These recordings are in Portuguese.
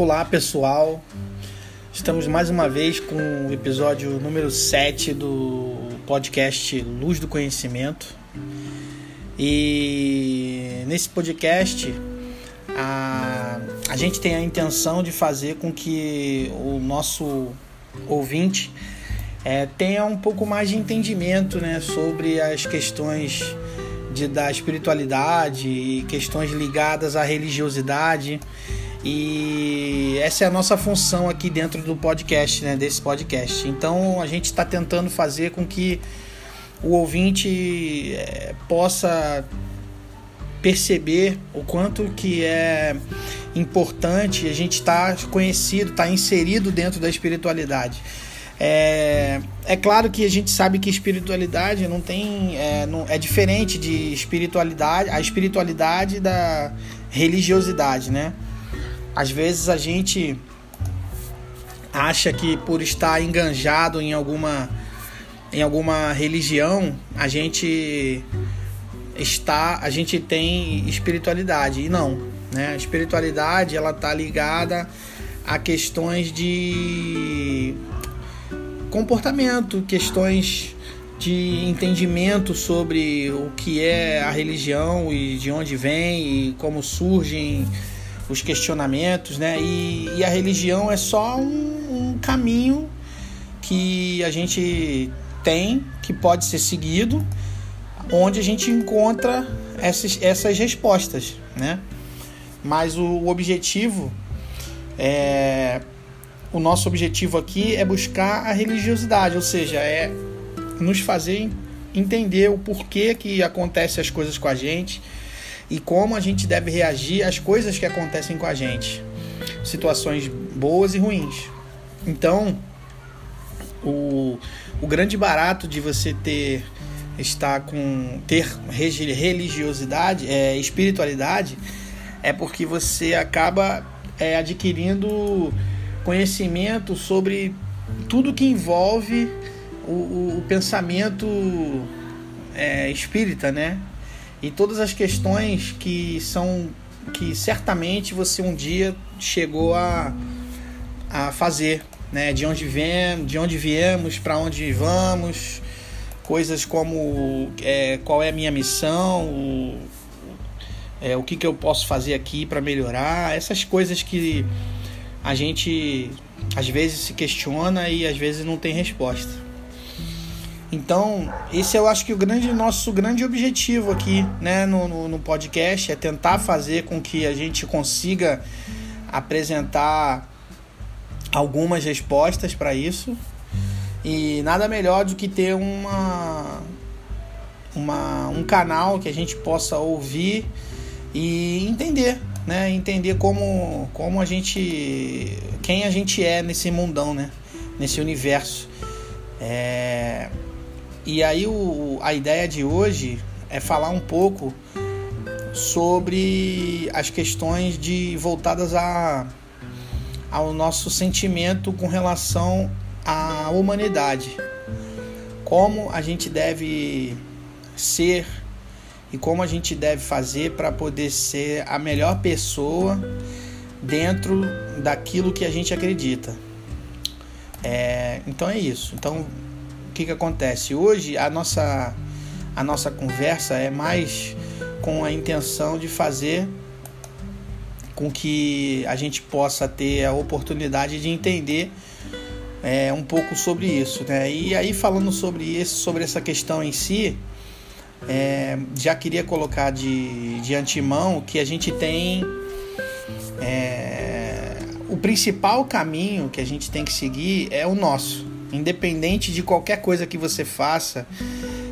Olá pessoal, estamos mais uma vez com o episódio número 7 do podcast Luz do Conhecimento. E nesse podcast a, a gente tem a intenção de fazer com que o nosso ouvinte é, tenha um pouco mais de entendimento né, sobre as questões de, da espiritualidade e questões ligadas à religiosidade. E essa é a nossa função aqui dentro do podcast, né, desse podcast. Então a gente está tentando fazer com que o ouvinte é, possa perceber o quanto que é importante a gente estar tá conhecido, estar tá inserido dentro da espiritualidade. É, é claro que a gente sabe que espiritualidade não tem é, não, é diferente de espiritualidade a espiritualidade da religiosidade, né? Às vezes a gente acha que por estar enganjado em alguma em alguma religião a gente está a gente tem espiritualidade e não, né? A espiritualidade ela tá ligada a questões de comportamento, questões de entendimento sobre o que é a religião e de onde vem e como surgem os questionamentos, né? E, e a religião é só um, um, caminho que a gente tem, que pode ser seguido, onde a gente encontra essas, essas respostas, né? Mas o, o objetivo é o nosso objetivo aqui é buscar a religiosidade, ou seja, é nos fazer entender o porquê que acontecem as coisas com a gente e como a gente deve reagir às coisas que acontecem com a gente, situações boas e ruins. Então, o, o grande barato de você ter estar com ter religiosidade, é, espiritualidade, é porque você acaba é, adquirindo conhecimento sobre tudo que envolve o, o, o pensamento é, espírita, né? E todas as questões que são que certamente você um dia chegou a, a fazer, né? De onde vem, de onde viemos, para onde vamos, coisas como é, qual é a minha missão, o, é, o que, que eu posso fazer aqui para melhorar, essas coisas que a gente às vezes se questiona e às vezes não tem resposta. Então, esse eu acho que o grande nosso grande objetivo aqui, né, no, no, no podcast é tentar fazer com que a gente consiga apresentar algumas respostas para isso. E nada melhor do que ter uma, uma um canal que a gente possa ouvir e entender né, entender como, como a gente, quem a gente é nesse mundão, né, nesse universo. É, e aí o, a ideia de hoje é falar um pouco sobre as questões de voltadas a, ao nosso sentimento com relação à humanidade. Como a gente deve ser e como a gente deve fazer para poder ser a melhor pessoa dentro daquilo que a gente acredita. É, então é isso. Então que, que acontece? Hoje a nossa, a nossa conversa é mais com a intenção de fazer com que a gente possa ter a oportunidade de entender é, um pouco sobre isso. Né? E aí falando sobre isso, sobre essa questão em si, é, já queria colocar de, de antemão que a gente tem é, o principal caminho que a gente tem que seguir é o nosso. Independente de qualquer coisa que você faça,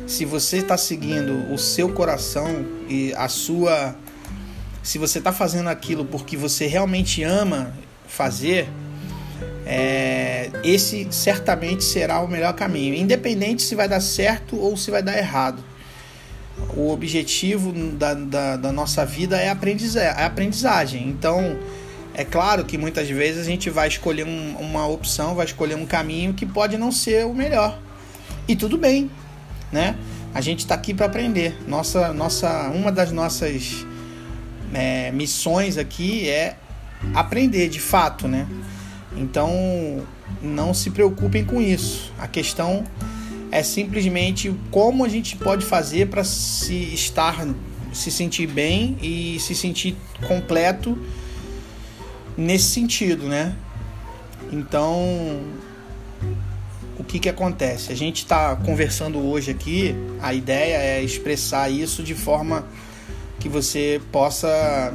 se você está seguindo o seu coração e a sua. Se você está fazendo aquilo porque você realmente ama fazer, é, esse certamente será o melhor caminho, independente se vai dar certo ou se vai dar errado o objetivo da, da, da nossa vida é, aprendiza é aprendizagem. Então, é claro que muitas vezes a gente vai escolher um, uma opção, vai escolher um caminho que pode não ser o melhor. E tudo bem, né? A gente está aqui para aprender. Nossa, nossa, uma das nossas é, missões aqui é aprender de fato, né? Então não se preocupem com isso. A questão é simplesmente como a gente pode fazer para se estar, se sentir bem e se sentir completo nesse sentido, né? Então, o que que acontece? A gente está conversando hoje aqui, a ideia é expressar isso de forma que você possa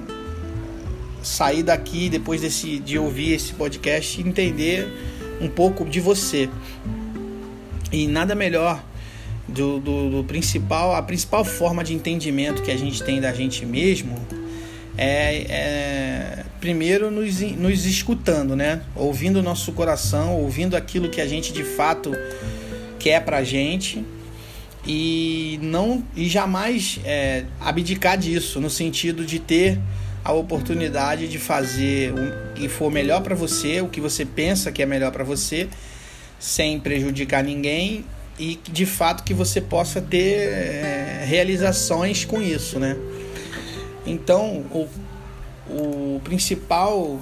sair daqui depois desse, de ouvir esse podcast e entender um pouco de você. E nada melhor do, do, do, principal, a principal forma de entendimento que a gente tem da gente mesmo é, é primeiro nos, nos escutando, né? Ouvindo o nosso coração, ouvindo aquilo que a gente de fato quer pra gente e não e jamais é, abdicar disso no sentido de ter a oportunidade de fazer o que for melhor para você, o que você pensa que é melhor para você, sem prejudicar ninguém e de fato que você possa ter é, realizações com isso, né? Então, o, o principal,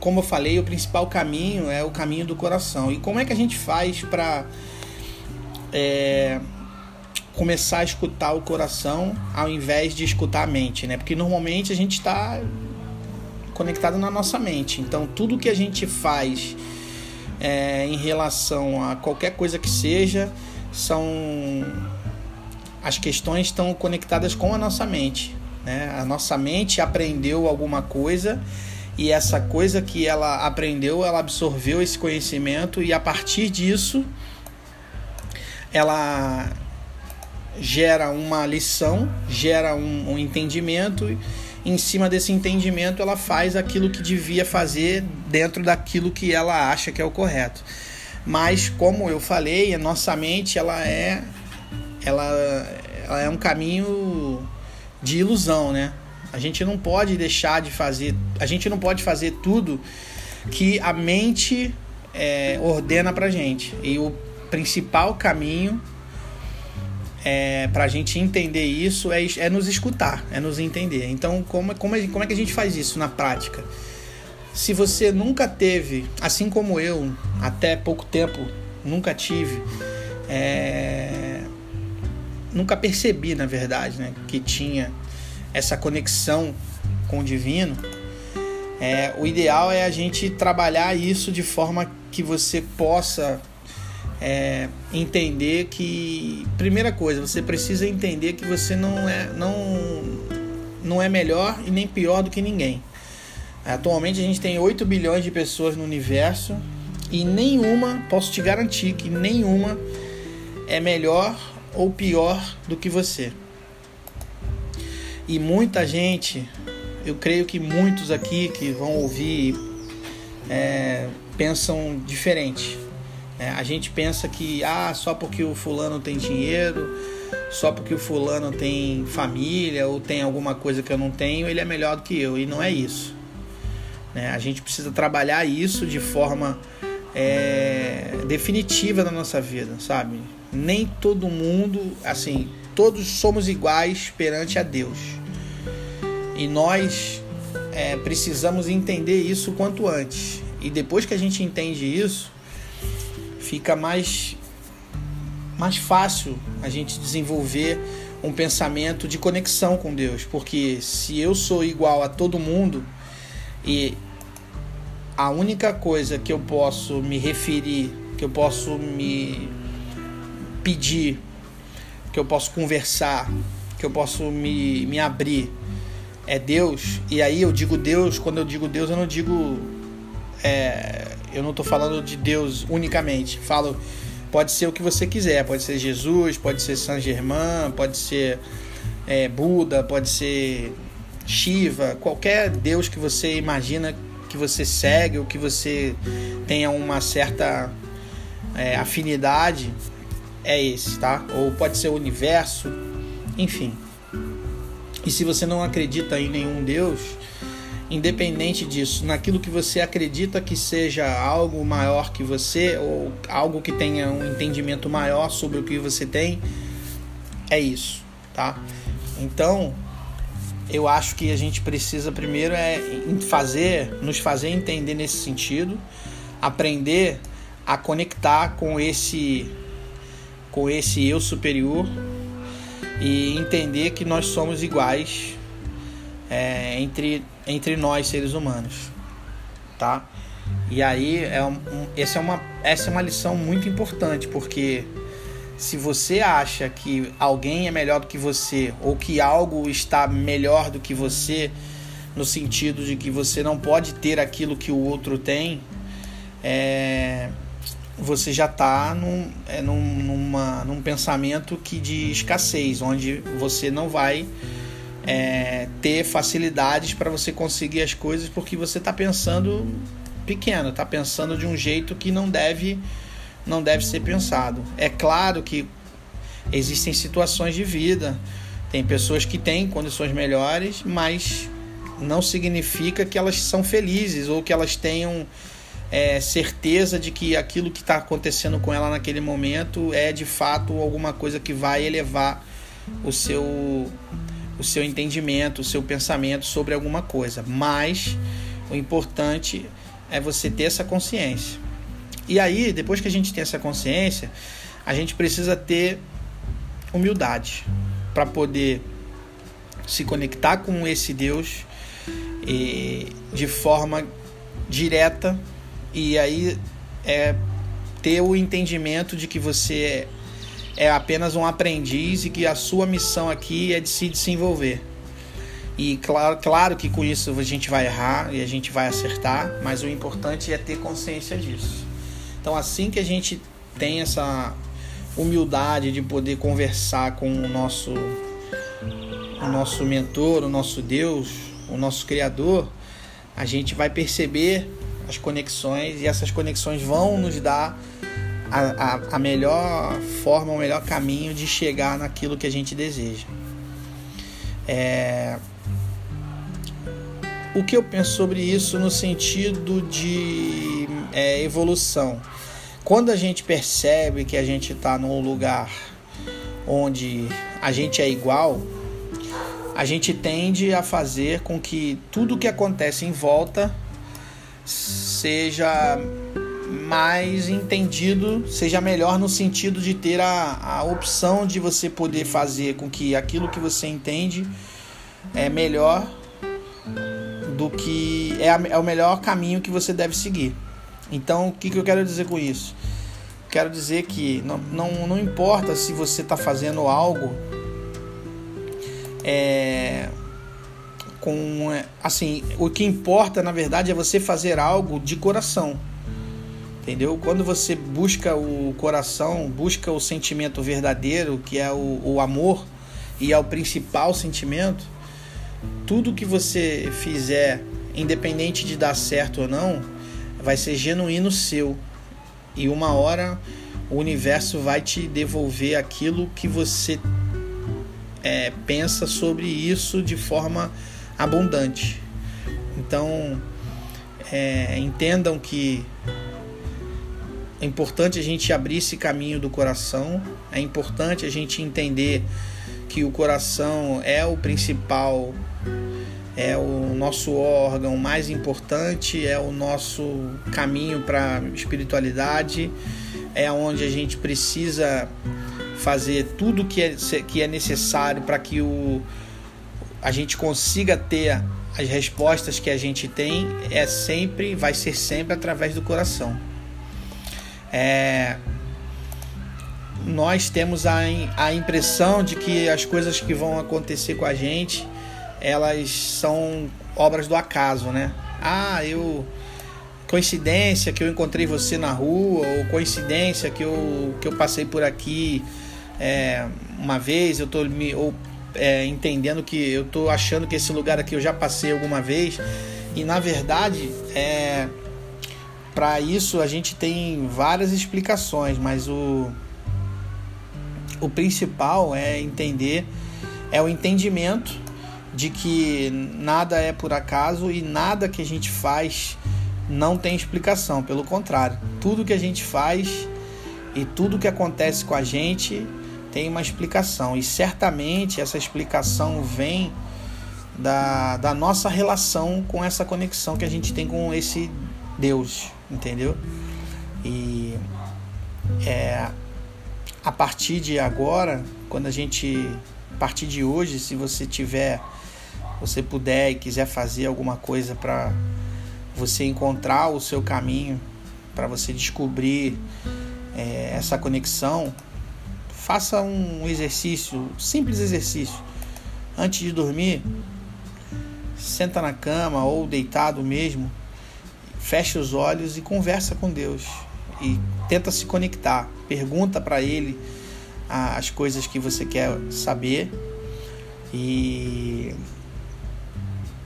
como eu falei, o principal caminho é o caminho do coração. E como é que a gente faz para é, começar a escutar o coração ao invés de escutar a mente, né? Porque normalmente a gente está conectado na nossa mente. Então tudo que a gente faz é, em relação a qualquer coisa que seja são as questões estão conectadas com a nossa mente. Né? A nossa mente aprendeu alguma coisa e essa coisa que ela aprendeu, ela absorveu esse conhecimento e a partir disso ela gera uma lição, gera um, um entendimento, e em cima desse entendimento ela faz aquilo que devia fazer dentro daquilo que ela acha que é o correto. Mas como eu falei, a nossa mente ela é ela, ela é um caminho de ilusão, né? A gente não pode deixar de fazer, a gente não pode fazer tudo que a mente é, ordena pra gente. E o principal caminho é, para a gente entender isso é, é nos escutar, é nos entender. Então, como, como, como é que a gente faz isso na prática? Se você nunca teve, assim como eu, até pouco tempo, nunca tive, é, nunca percebi, na verdade, né, que tinha essa conexão com o divino, é, o ideal é a gente trabalhar isso de forma que você possa é, entender que primeira coisa você precisa entender que você não é não não é melhor e nem pior do que ninguém. Atualmente a gente tem 8 bilhões de pessoas no universo e nenhuma posso te garantir que nenhuma é melhor ou pior do que você e muita gente eu creio que muitos aqui que vão ouvir é, pensam diferente é, a gente pensa que ah, só porque o fulano tem dinheiro, só porque o fulano tem família ou tem alguma coisa que eu não tenho, ele é melhor do que eu. E não é isso. Né? A gente precisa trabalhar isso de forma é, definitiva na nossa vida, sabe? Nem todo mundo, assim, todos somos iguais perante a Deus. E nós é, precisamos entender isso quanto antes. E depois que a gente entende isso, fica mais, mais fácil a gente desenvolver um pensamento de conexão com Deus, porque se eu sou igual a todo mundo e a única coisa que eu posso me referir, que eu posso me pedir, que eu posso conversar, que eu posso me, me abrir é Deus, e aí eu digo Deus, quando eu digo Deus, eu não digo é, eu não estou falando de Deus unicamente. Falo, pode ser o que você quiser. Pode ser Jesus, pode ser Saint Germain, pode ser é, Buda, pode ser Shiva, qualquer Deus que você imagina que você segue ou que você tenha uma certa é, afinidade, é esse, tá? Ou pode ser o universo, enfim. E se você não acredita em nenhum Deus, independente disso, naquilo que você acredita que seja algo maior que você ou algo que tenha um entendimento maior sobre o que você tem, é isso, tá? Então, eu acho que a gente precisa primeiro é fazer, nos fazer entender nesse sentido, aprender a conectar com esse com esse eu superior e entender que nós somos iguais é, entre, entre nós seres humanos, tá? E aí é um, essa é uma essa é uma lição muito importante porque se você acha que alguém é melhor do que você ou que algo está melhor do que você no sentido de que você não pode ter aquilo que o outro tem, é, você já está num, é, num, numa, num pensamento que de escassez, onde você não vai é, ter facilidades para você conseguir as coisas porque você está pensando pequeno, está pensando de um jeito que não deve, não deve ser pensado. É claro que existem situações de vida, tem pessoas que têm condições melhores, mas não significa que elas são felizes ou que elas tenham é, certeza de que aquilo que está acontecendo com ela naquele momento é de fato alguma coisa que vai elevar o seu o seu entendimento, o seu pensamento sobre alguma coisa. Mas o importante é você ter essa consciência. E aí, depois que a gente tem essa consciência, a gente precisa ter humildade para poder se conectar com esse Deus de forma direta e aí é ter o entendimento de que você é apenas um aprendiz e que a sua missão aqui é de se desenvolver. E claro, claro que com isso a gente vai errar e a gente vai acertar, mas o importante é ter consciência disso. Então, assim que a gente tem essa humildade de poder conversar com o nosso, o nosso mentor, o nosso Deus, o nosso Criador, a gente vai perceber as conexões e essas conexões vão nos dar a, a, a melhor forma, o melhor caminho de chegar naquilo que a gente deseja. É... O que eu penso sobre isso no sentido de é, evolução? Quando a gente percebe que a gente está num lugar onde a gente é igual, a gente tende a fazer com que tudo que acontece em volta seja mais entendido, seja melhor no sentido de ter a, a opção de você poder fazer com que aquilo que você entende é melhor do que é, a, é o melhor caminho que você deve seguir. Então, o que, que eu quero dizer com isso? Quero dizer que não, não, não importa se você está fazendo algo é, com assim, o que importa na verdade é você fazer algo de coração. Entendeu? Quando você busca o coração, busca o sentimento verdadeiro, que é o, o amor, e é o principal sentimento, tudo que você fizer, independente de dar certo ou não, vai ser genuíno seu. E uma hora o universo vai te devolver aquilo que você é, pensa sobre isso de forma abundante. Então, é, entendam que é importante a gente abrir esse caminho do coração, é importante a gente entender que o coração é o principal, é o nosso órgão mais importante, é o nosso caminho para espiritualidade, é onde a gente precisa fazer tudo que é, que é necessário para que o, a gente consiga ter as respostas que a gente tem é sempre, vai ser sempre através do coração. É, nós temos a, a impressão de que as coisas que vão acontecer com a gente, elas são obras do acaso, né? Ah, eu coincidência que eu encontrei você na rua ou coincidência que eu, que eu passei por aqui é, uma vez, eu tô me ou é, entendendo que eu tô achando que esse lugar aqui eu já passei alguma vez. E na verdade é, para isso a gente tem várias explicações, mas o, o principal é entender é o entendimento de que nada é por acaso e nada que a gente faz não tem explicação, pelo contrário, tudo que a gente faz e tudo que acontece com a gente tem uma explicação e certamente essa explicação vem da, da nossa relação com essa conexão que a gente tem com esse Deus, entendeu? E é, a partir de agora, quando a gente, a partir de hoje, se você tiver, você puder e quiser fazer alguma coisa para você encontrar o seu caminho, para você descobrir é, essa conexão, faça um exercício, simples exercício. Antes de dormir, senta na cama ou deitado mesmo, fecha os olhos e conversa com Deus e tenta se conectar. Pergunta para Ele as coisas que você quer saber e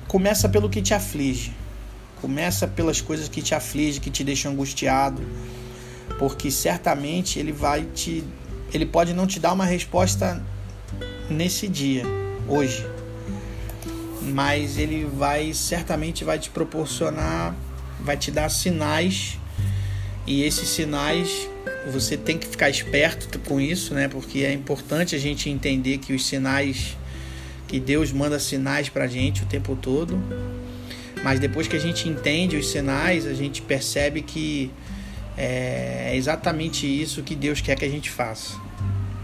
começa pelo que te aflige. Começa pelas coisas que te afligem, que te deixam angustiado, porque certamente ele vai te ele pode não te dar uma resposta nesse dia, hoje. Mas ele vai certamente vai te proporcionar, vai te dar sinais e esses sinais você tem que ficar esperto com isso, né? Porque é importante a gente entender que os sinais que Deus manda sinais para a gente o tempo todo, mas depois que a gente entende os sinais, a gente percebe que é exatamente isso que Deus quer que a gente faça.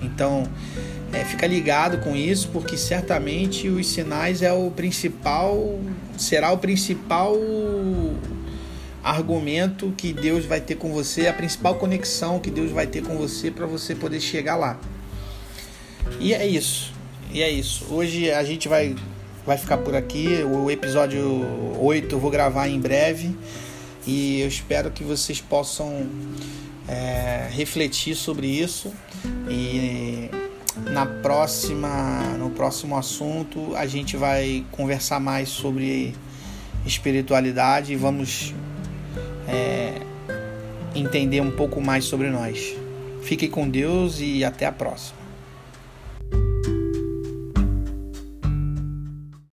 Então, é, fica ligado com isso, porque certamente os sinais é o principal, será o principal argumento que Deus vai ter com você, a principal conexão que Deus vai ter com você para você poder chegar lá. E é isso. E é isso. Hoje a gente vai vai ficar por aqui. O episódio 8 eu vou gravar em breve. E eu espero que vocês possam é, refletir sobre isso. E na próxima, no próximo assunto, a gente vai conversar mais sobre espiritualidade e vamos é, entender um pouco mais sobre nós. Fique com Deus e até a próxima.